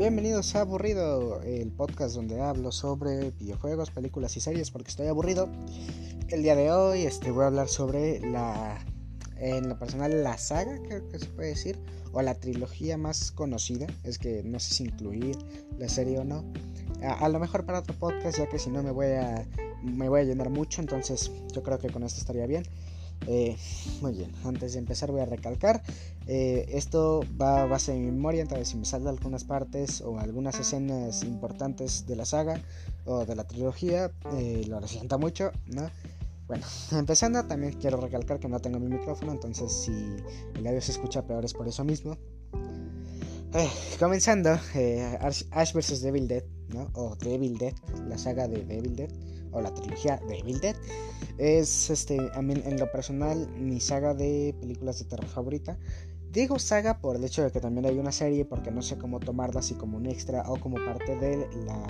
Bienvenidos a Aburrido, el podcast donde hablo sobre videojuegos, películas y series porque estoy aburrido. El día de hoy este, voy a hablar sobre la, en lo personal, la saga, creo que se puede decir, o la trilogía más conocida. Es que no sé si incluir la serie o no. A, lo mejor para otro podcast, ya que si no me voy a me voy a llenar mucho, entonces yo creo que con esto estaría bien. Eh, muy bien, antes de empezar voy a recalcar, eh, esto va a base de mi memoria, entonces si me salta algunas partes o algunas escenas importantes de la saga o de la trilogía, eh, lo siento mucho, ¿no? Bueno, empezando también quiero recalcar que no tengo mi micrófono, entonces si el audio se escucha peor es por eso mismo. comenzando, Ash vs. Devil Dead, ¿no? O Devil Dead, la saga de Devil Dead o la trilogía de Evil Dead. Es este, a mí, en lo personal mi saga de películas de terror favorita. Digo saga por el hecho de que también hay una serie porque no sé cómo tomarla así como un extra o como parte de la,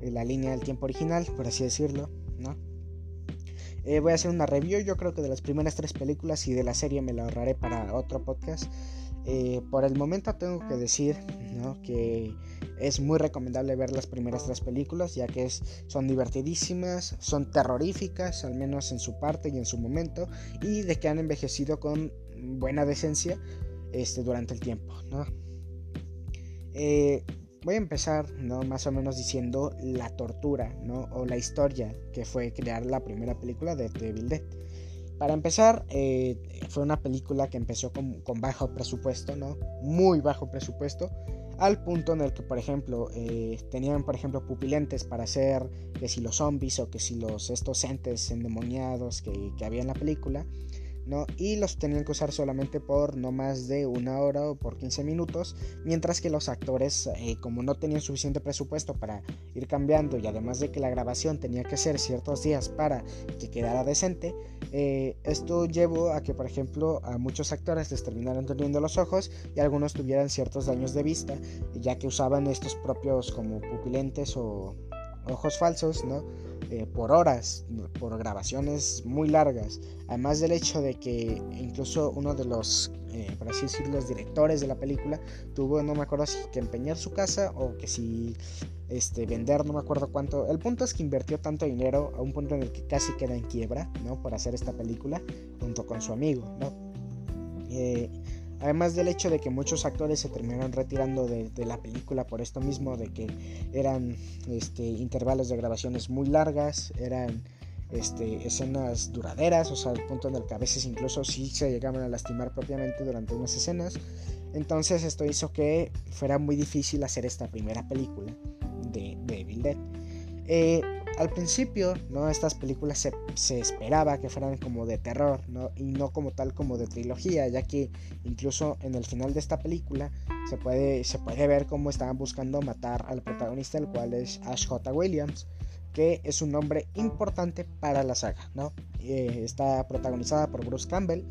la línea del tiempo original, por así decirlo, ¿no? Eh, voy a hacer una review, yo creo que de las primeras tres películas y de la serie me la ahorraré para otro podcast. Eh, por el momento tengo que decir que es muy recomendable ver las primeras tres películas ya que son divertidísimas, son terroríficas, al menos en su parte y en su momento, y de que han envejecido con buena decencia este, durante el tiempo. Eh, voy a empezar ¿no? más o menos diciendo la tortura o la historia que fue crear la primera película de Devil Dead. Para empezar, eh, fue una película que empezó con, bajo presupuesto, ¿no? Muy bajo presupuesto, al punto en el que, por ejemplo, eh, tenían, por ejemplo, pupilentes para hacer que si los zombies o que si los estos entes endemoniados que, que había en la película, y los tenían que usar solamente por no más de una hora o por 15 minutos, mientras que los actores, eh, como no tenían suficiente presupuesto para ir cambiando y además de que la grabación tenía que ser ciertos días para que quedara decente, eh, esto llevó a que, por ejemplo, a muchos actores les terminaran teniendo los ojos y algunos tuvieran ciertos daños de vista, ya que usaban estos propios como pupilentes o ojos falsos, ¿no? Eh, por horas, por grabaciones muy largas. Además del hecho de que incluso uno de los, eh, por así decirlo, los directores de la película tuvo, no me acuerdo si que empeñar su casa o que si este, vender, no me acuerdo cuánto. El punto es que invirtió tanto dinero a un punto en el que casi queda en quiebra, ¿no? Por hacer esta película junto con su amigo, ¿no? Eh, Además del hecho de que muchos actores se terminaron retirando de, la película por esto mismo, de que eran este, intervalos de grabaciones muy largas, eran este, escenas duraderas, o sea, al punto en el que a veces incluso sí se llegaban a lastimar propiamente durante unas escenas. Entonces esto hizo que fuera muy difícil hacer esta primera película de, de Evil Dead. Eh, al principio, ¿no? Estas películas se, esperaba que fueran como de terror, ¿no? Y no como tal como de trilogía, ya que incluso en el final de esta película se puede, se puede ver cómo estaban buscando matar al protagonista, el cual es Ash J. Williams, que es un nombre importante para la saga, ¿no? Eh, está protagonizada por Bruce Campbell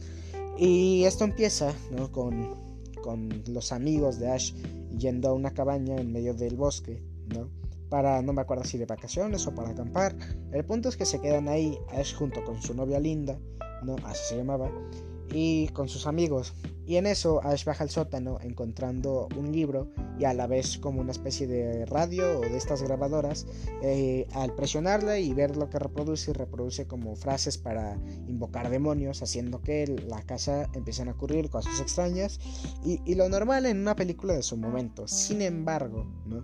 y esto empieza, ¿no? Con, con los amigos de Ash yendo a una cabaña en medio del bosque, ¿no? Para, no me acuerdo si de vacaciones o para acampar. El punto es que se quedan ahí, Ash junto con su novia Linda, ¿no? Así se llamaba, y con sus amigos. Y en eso Ash baja al sótano encontrando un libro y a la vez como una especie de radio o de estas grabadoras. Eh, al presionarla y ver lo que reproduce, reproduce como frases para invocar demonios, haciendo que la casa empiecen a ocurrir cosas extrañas y, y lo normal en una película de su momento. Sin embargo, ¿no?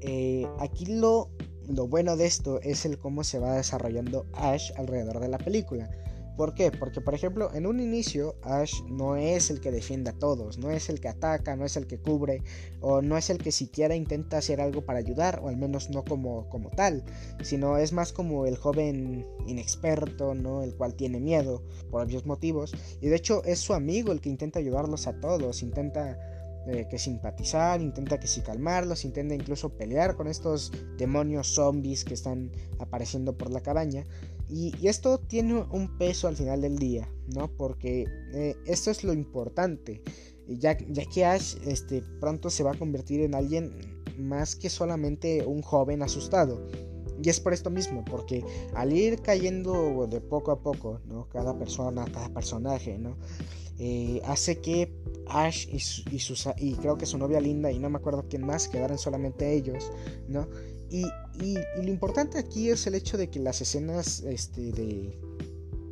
Eh, aquí lo, lo bueno de esto es el cómo se va desarrollando Ash alrededor de la película. ¿Por qué? Porque, por ejemplo, en un inicio Ash no es el que defiende a todos, no es el que ataca, no es el que cubre, o no es el que siquiera intenta hacer algo para ayudar, o al menos no como, como tal, sino es más como el joven inexperto, ¿no? El cual tiene miedo por obvios motivos, y de hecho es su amigo el que intenta ayudarlos a todos, intenta eh, que simpatizar, intenta que si calmarlos, intenta incluso pelear con estos demonios zombies que están apareciendo por la cabaña. Y, esto tiene un peso al final del día, ¿no? Porque eh, esto es lo importante. Ya, ya que Ash este, pronto se va a convertir en alguien más que solamente un joven asustado. Y es por esto mismo, porque al ir cayendo de poco a poco, ¿no? Cada persona, cada personaje, ¿no? Eh, hace que Ash y, y, creo que su novia Linda y no me acuerdo quién más, quedaron solamente ellos, ¿no? Y, y, lo importante aquí es el hecho de que las escenas este, de,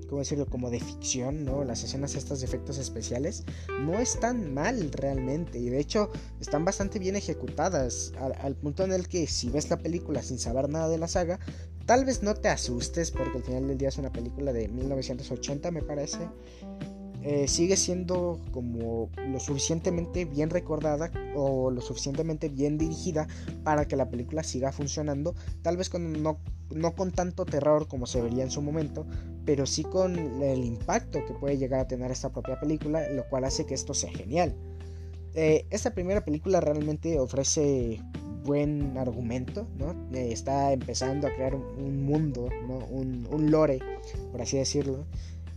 ¿cómo decirlo? Como de ficción, ¿no? Las escenas estas de efectos especiales no están mal realmente y de hecho están bastante bien ejecutadas al, punto en el que si ves la película sin saber nada de la saga, tal vez no te asustes porque al final del día es una película de 1980 me parece. Eh, sigue siendo como lo suficientemente bien recordada o lo suficientemente bien dirigida para que la película siga funcionando, tal vez con no no con tanto terror como se vería en su momento, pero sí con el impacto que puede llegar a tener esta propia película, lo cual hace que esto sea genial. Eh, esta primera película realmente ofrece buen argumento, ¿no? Eh, está empezando a crear un, mundo, ¿no? Un, un, lore, por así decirlo.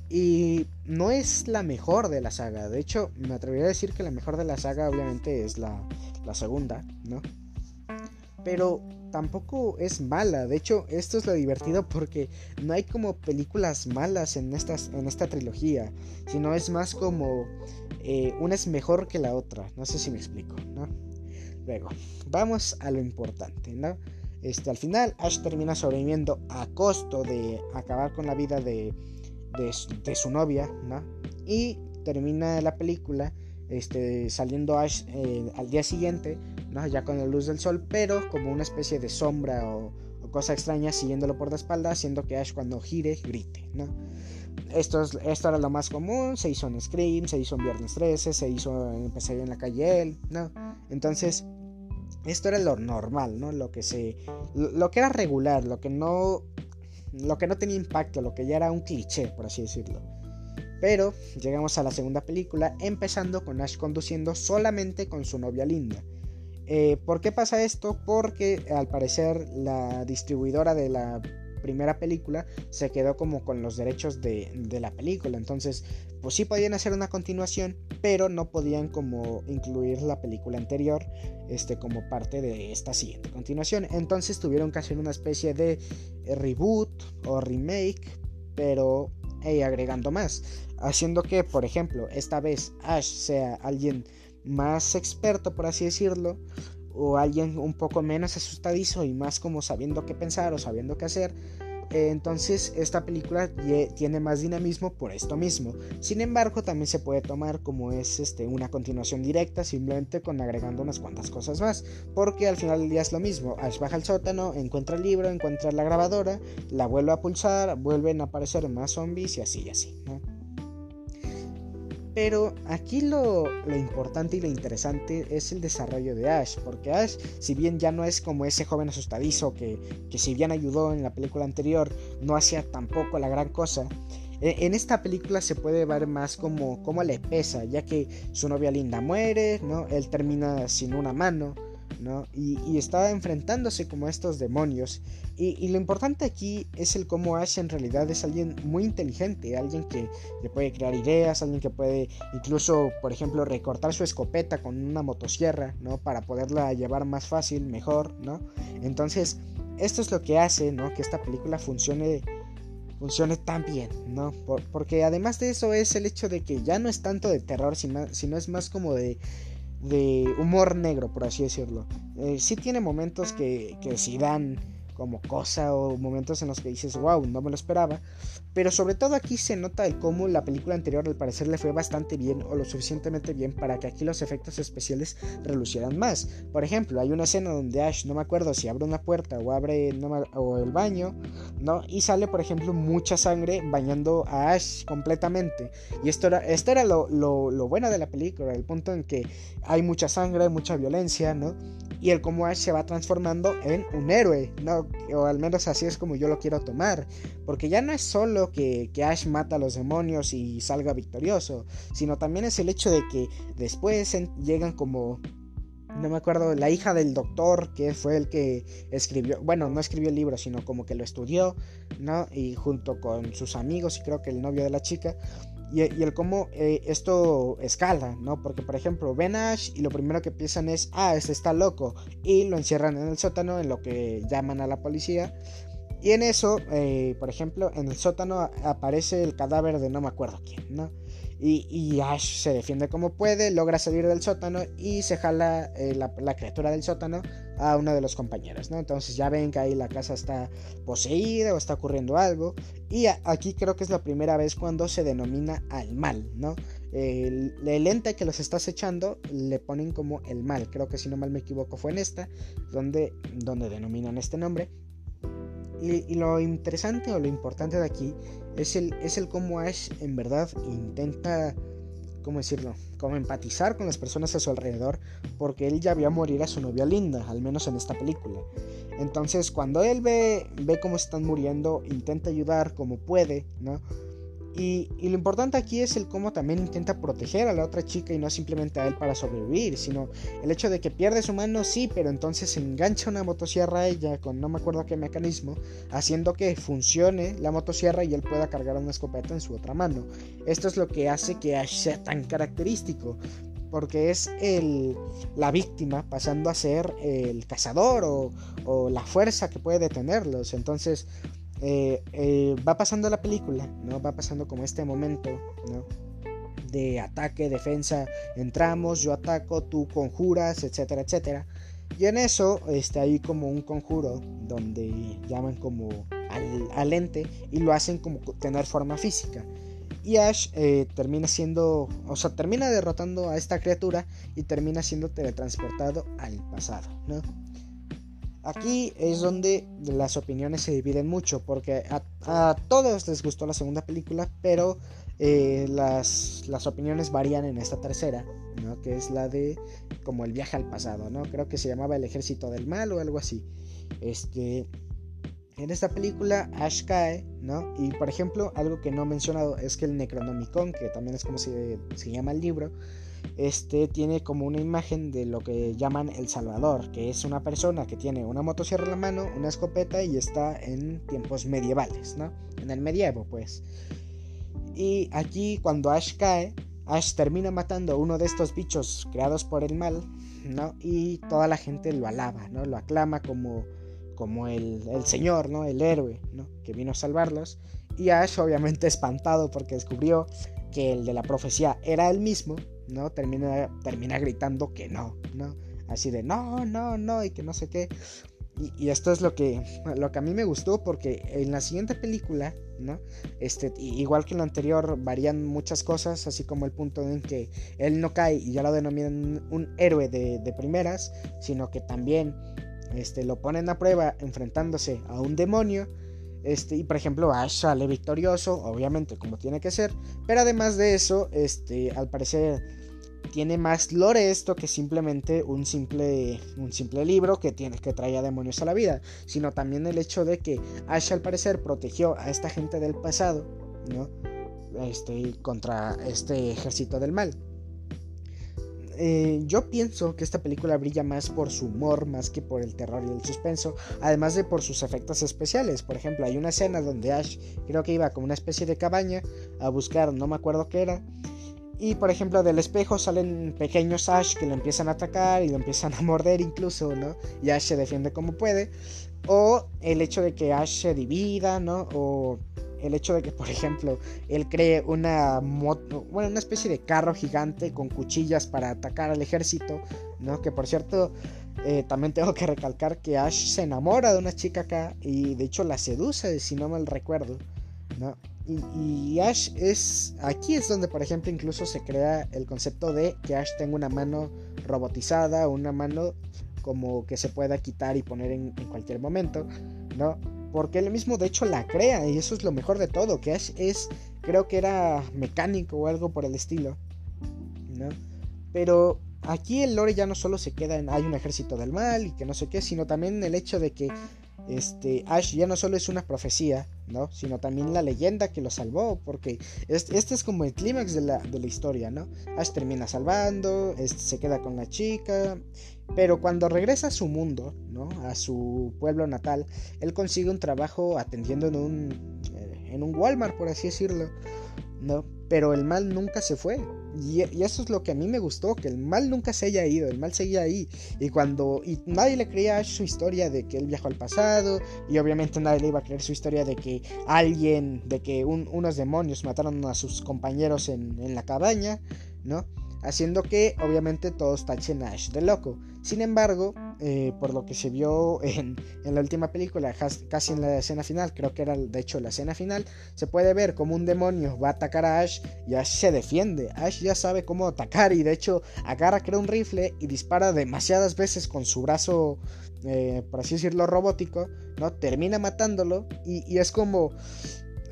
Y no es la mejor de la saga. De hecho, me atrevería a decir que la mejor de la saga obviamente es la, la segunda, ¿no? Pero tampoco es mala. De hecho, esto es lo divertido porque no hay como películas malas en, estas, en esta trilogía, sino es más como eh, una es mejor que la otra. No sé si me explico, ¿no? Luego, vamos a lo importante, ¿no? Este, al final, Ash termina sobreviviendo a costo de acabar con la vida de, de, su novia, ¿no? Y termina la película este, saliendo Ash eh, al día siguiente ¿no? ya con la luz del sol, pero como una especie de sombra o, cosa extraña siguiéndolo por la espalda, haciendo que Ash cuando gire grite. ¿no? Esto, es, esto era lo más común, se hizo en Scream, se hizo en Viernes 13, se hizo en Pesadilla en la calle ¿no? Entonces, esto era lo normal, ¿no? Lo que se lo, que era regular, lo que no lo que no tenía impacto, lo que ya era un cliché, por así decirlo. Pero llegamos a la segunda película, empezando con Ash conduciendo solamente con su novia Linda. Eh, ¿Por qué pasa esto? Porque al parecer la distribuidora de la primera película se quedó como con los derechos de, la película. Entonces, pues sí podían hacer una continuación, pero no podían como incluir la película anterior este, como parte de esta siguiente continuación. Entonces tuvieron que hacer una especie de reboot o remake, pero agregando más. Haciendo que, por ejemplo, esta vez Ash sea alguien más experto, por así decirlo, o alguien un poco menos asustadizo y más como sabiendo qué pensar o sabiendo qué hacer. Eh, entonces esta película tiene más dinamismo por esto mismo. Sin embargo, también se puede tomar como es este, una continuación directa, simplemente con agregando unas cuantas cosas más. Porque al final del día es lo mismo. Ash baja al sótano, encuentra el libro, encuentra la grabadora, la vuelve a pulsar, vuelven a aparecer más zombies y así y así. Pero aquí lo, importante y lo interesante es el desarrollo de Ash, porque Ash, si bien ya no es como ese joven asustadizo que, que si bien ayudó en la película anterior, no hacía tampoco la gran cosa, e, en esta película se puede ver más como, como le pesa, ya que su novia linda muere, ¿no? Él termina sin una mano, y, está enfrentándose como a estos demonios. Y, lo importante aquí es el cómo Ash en realidad es alguien muy inteligente, alguien que le puede crear ideas, alguien que puede incluso, por ejemplo, recortar su escopeta con una motosierra, ¿no? Para poderla llevar más fácil, mejor, ¿no? Entonces, esto es lo que hace, ¿no? Que esta película funcione funcione tan bien, ¿no? porque además de eso es el hecho de que ya no es tanto de terror, sino, sino es más como de de humor negro, por así decirlo. Eh, sí tiene momentos que, que sí dan como cosa o momentos en los que dices, wow, no me lo esperaba. Pero sobre todo aquí se nota el cómo la película anterior al parecer le fue bastante bien o lo suficientemente bien para que aquí los efectos especiales relucieran más. Por ejemplo, hay una escena donde Ash, no me acuerdo si abre una puerta o abre o el baño, ¿no? Y sale, por ejemplo, mucha sangre bañando a Ash completamente. Y esto era, esto era lo, lo, lo bueno de la película, el punto en que hay mucha sangre, mucha violencia, ¿no? y el cómo Ash se va transformando en un héroe, ¿no? O al menos así es como yo lo quiero tomar, porque ya no es solo que, Ash mata a los demonios y salga victorioso, sino también es el hecho de que después llegan como no me acuerdo, la hija del doctor, que fue el que escribió, bueno, no escribió el libro, sino como que lo estudió, ¿no? Y junto con sus amigos y creo que el novio de la chica, y, el cómo eh, esto escala, ¿no? Porque, por ejemplo, ven Ash y lo primero que piensan es, ah, este está loco, y lo encierran en el sótano, en lo que llaman a la policía. Y en eso, eh, por ejemplo, en el sótano aparece el cadáver de no me acuerdo quién, ¿no? Y, Ash se defiende como puede, logra salir del sótano y se jala eh, la, criatura del sótano a uno de los compañeros, ¿no? Entonces ya ven que ahí la casa está poseída o está ocurriendo algo. Y aquí creo que es la primera vez cuando se denomina al mal, ¿no? El, el, ente que los está acechando le ponen como el mal. Creo que si no mal me equivoco fue en esta, donde, donde denominan este nombre. Y, lo interesante o lo importante de aquí es el, es el cómo Ash en verdad intenta, ¿cómo decirlo? Como empatizar con las personas a su alrededor, porque él ya vio morir a su novia Linda, al menos en esta película. Entonces, cuando él ve, ve cómo están muriendo, intenta ayudar como puede, ¿no? Y, lo importante aquí es el cómo también intenta proteger a la otra chica y no simplemente a él para sobrevivir, sino el hecho de que pierde su mano, sí, pero entonces engancha una motosierra a ella con no me acuerdo qué mecanismo, haciendo que funcione la motosierra y él pueda cargar una escopeta en su otra mano. Esto es lo que hace que Ash sea tan característico, porque es el, la víctima pasando a ser el cazador o, o la fuerza que puede detenerlos. Entonces, eh, eh, va pasando la película, ¿no? Va pasando como este momento, ¿no? De ataque, defensa, entramos, yo ataco, tú conjuras, etcétera, etcétera. Y en eso está ahí como un conjuro donde llaman como al, ente y lo hacen como tener forma física. Y Ash eh, termina siendo, o sea, termina derrotando a esta criatura y termina siendo teletransportado al pasado, ¿no? Aquí es donde las opiniones se dividen mucho, porque a, todos les gustó la segunda película, pero eh, las, las, opiniones varían en esta tercera, ¿no? que es la de como el viaje al pasado, ¿no? creo que se llamaba el ejército del mal o algo así. Este, en esta película Ash cae, ¿no? Y por ejemplo, algo que no he mencionado es que el Necronomicon, que también es como se, se llama el libro, este tiene como una imagen de lo que llaman el Salvador, que es una persona que tiene una motosierra en la mano, una escopeta y está en tiempos medievales, ¿no? En el medievo, pues. Y aquí cuando Ash cae, Ash termina matando a uno de estos bichos creados por el mal, ¿no? Y toda la gente lo alaba, ¿no? Lo aclama como, como el, el señor, ¿no? El héroe, ¿no? Que vino a salvarlos. Y Ash obviamente espantado porque descubrió que el de la profecía era el mismo, ¿no? Termina, termina gritando que no, ¿no? Así de no, no, no, y que no sé qué. Y, esto es lo que, lo que a mí me gustó porque en la siguiente película, ¿no? Este, igual que en la anterior, varían muchas cosas, así como el punto en que él no cae y ya lo denominan un héroe de, de primeras, sino que también este, lo ponen a prueba enfrentándose a un demonio este, y por ejemplo, sale victorioso, obviamente, como tiene que ser. Pero además de eso, este, al parecer tiene más lore esto que simplemente un simple, un simple libro que, tiene, que trae a demonios a la vida. Sino también el hecho de que Ash al parecer protegió a esta gente del pasado, ¿no? Este, contra este ejército del mal. Eh, yo pienso que esta película brilla más por su humor, más que por el terror y el suspenso, además de por sus efectos especiales. Por ejemplo, hay una escena donde Ash creo que iba como una especie de cabaña a buscar, no me acuerdo qué era. Y por ejemplo, del espejo salen pequeños Ash que lo empiezan a atacar y lo empiezan a morder incluso, ¿no? Y Ash se defiende como puede. O el hecho de que Ash se divida, ¿no? O el hecho de que, por ejemplo, él cree una moto, bueno, una especie de carro gigante con cuchillas para atacar al ejército, ¿no? Que por cierto, eh, también tengo que recalcar que Ash se enamora de una chica acá y de hecho la seduce, si no mal recuerdo, ¿no? Y, Ash es, aquí es donde, por ejemplo, incluso se crea el concepto de que Ash tenga una mano robotizada, una mano como que se pueda quitar y poner en, en cualquier momento, ¿no? Porque él mismo de hecho la crea y eso es lo mejor de todo, que Ash es, creo que era mecánico o algo por el estilo, ¿no? Pero aquí el lore ya no solo se queda en hay un ejército del mal y que no sé qué, sino también el hecho de que este Ash ya no solo es una profecía, ¿no? Sino también la leyenda que lo salvó, porque este, es como el clímax de la, de la, historia, ¿no? Ash termina salvando, este, se queda con la chica, pero cuando regresa a su mundo, ¿no? A su pueblo natal, él consigue un trabajo atendiendo en un, eh, en un Walmart, por así decirlo, ¿no? Pero el mal nunca se fue, Y, eso es lo que a mí me gustó, que el mal nunca se haya ido, el mal seguía ahí. Y cuando y nadie le creía su historia de que él viajó al pasado, y obviamente nadie le iba a creer su historia de que alguien, de que unos demonios mataron a sus compañeros en, en la cabaña, ¿no? Haciendo que obviamente todos tachen a Ash de loco. Sin embargo, eh, por lo que se vio en, la última película, casi en la escena final, creo que era de hecho la escena final, se puede ver como un demonio va a atacar a Ash y Ash se defiende. Ash ya sabe cómo atacar y de hecho agarra crea un rifle y dispara demasiadas veces con su brazo, eh, por así decirlo, robótico, ¿no? Termina matándolo y es como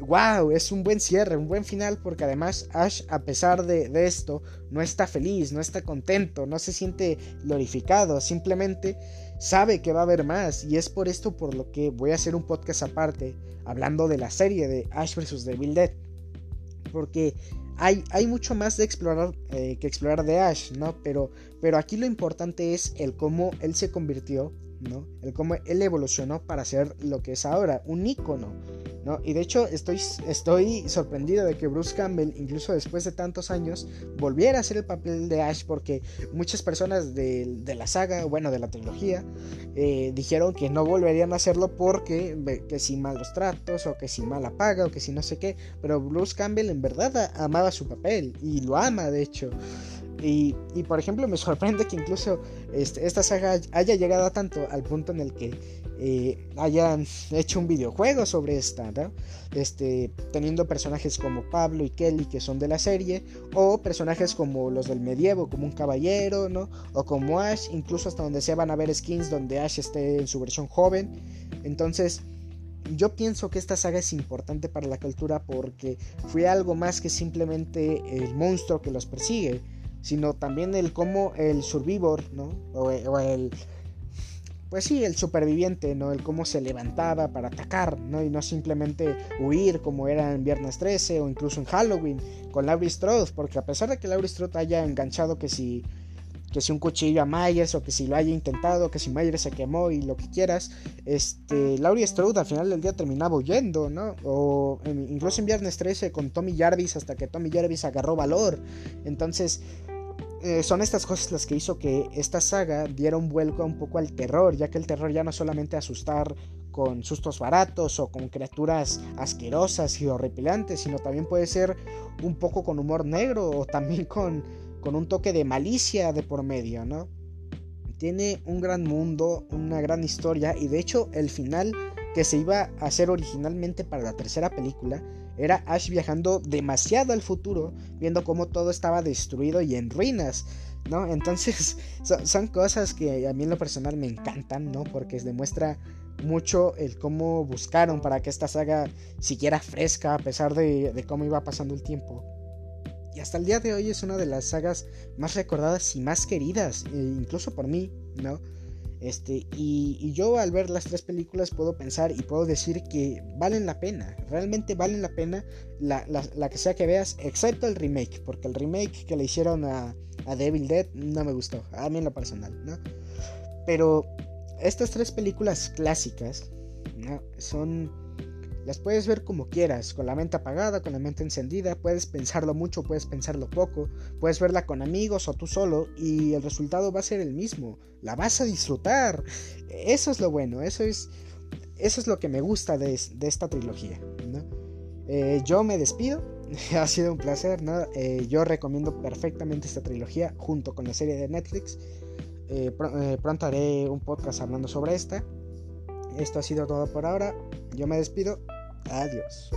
wow, es un buen cierre, un buen final, porque además Ash, a pesar de, esto, no está feliz, no está contento, no se siente glorificado, simplemente sabe que va a haber más, y es por esto por lo que voy a hacer un podcast aparte, hablando de la serie de Ash vs. Devil Dead, porque hay, hay mucho más de explorar eh, que explorar de Ash, ¿no? Pero, pero aquí lo importante es el cómo él se convirtió ¿no? El cómo él evolucionó para ser lo que es ahora, un ícono, ¿no? Y de hecho estoy, estoy sorprendido de que Bruce Campbell, incluso después de tantos años, volviera a hacer el papel de Ash porque muchas personas de, la saga, bueno, de la trilogía, eh, dijeron que no volverían a hacerlo porque que si malos tratos o que si mala paga o que si no sé qué, pero Bruce Campbell en verdad amaba su papel y lo ama, de hecho. Y, por ejemplo, me sorprende que incluso este, esta saga haya llegado tanto al punto en el que eh, hayan hecho un videojuego sobre esta, Este, teniendo personajes como Pablo y Kelly que son de la serie, o personajes como los del medievo, como un caballero, ¿no? O como Ash, incluso hasta donde se van a ver skins donde Ash esté en su versión joven. Entonces, yo pienso que esta saga es importante para la cultura porque fue algo más que simplemente el monstruo que los persigue sino también el cómo el survivor, ¿no? O, el, pues sí, el superviviente, ¿no? El cómo se levantaba para atacar, ¿no? Y no simplemente huir como era en Viernes 13 o incluso en Halloween con Laurie Strode, porque a pesar de que Laurie Strode haya enganchado que si que si un cuchillo a Myers o que si lo haya intentado, que si Myers se quemó y lo que quieras, este, Laurie Strode al final del día terminaba huyendo, ¿no? O incluso en Viernes 13 con Tommy Jarvis hasta que Tommy Jarvis agarró valor. Entonces, eh, son estas cosas las que hizo que esta saga diera un vuelco un poco al terror, ya que el terror ya no solamente asustar con sustos baratos o con criaturas asquerosas y horripilantes, sino también puede ser un poco con humor negro o también con, con un toque de malicia de por medio, ¿no? Tiene un gran mundo, una gran historia y de hecho el final que se iba a hacer originalmente para la tercera película era Ash viajando demasiado al futuro, viendo cómo todo estaba destruido y en ruinas, ¿no? Entonces son, cosas que a mí en lo personal me encantan, ¿no? Porque demuestra mucho el cómo buscaron para que esta saga siguiera fresca a pesar de, de cómo iba pasando el tiempo. Y hasta el día de hoy es una de las sagas más recordadas y más queridas, eh, incluso por mí, ¿no? Este, y, yo al ver las tres películas puedo pensar y puedo decir que valen la pena, realmente valen la pena la, que sea que veas, excepto el remake, porque el remake que le hicieron a, a Devil Dead no me gustó, a mí en lo personal, ¿no? Pero estas tres películas clásicas son las puedes ver como quieras, con la mente apagada, con la mente encendida, puedes pensarlo mucho, puedes pensarlo poco, puedes verla con amigos o tú solo y el resultado va a ser el mismo, la vas a disfrutar. Eso es lo bueno, eso es, eso es lo que me gusta de, esta trilogía. Eh, yo me despido, ha sido un placer, eh, yo recomiendo perfectamente esta trilogía junto con la serie de Netflix. Eh, pronto haré un podcast hablando sobre esta. Esto ha sido todo por ahora. Yo me despido. Adiós.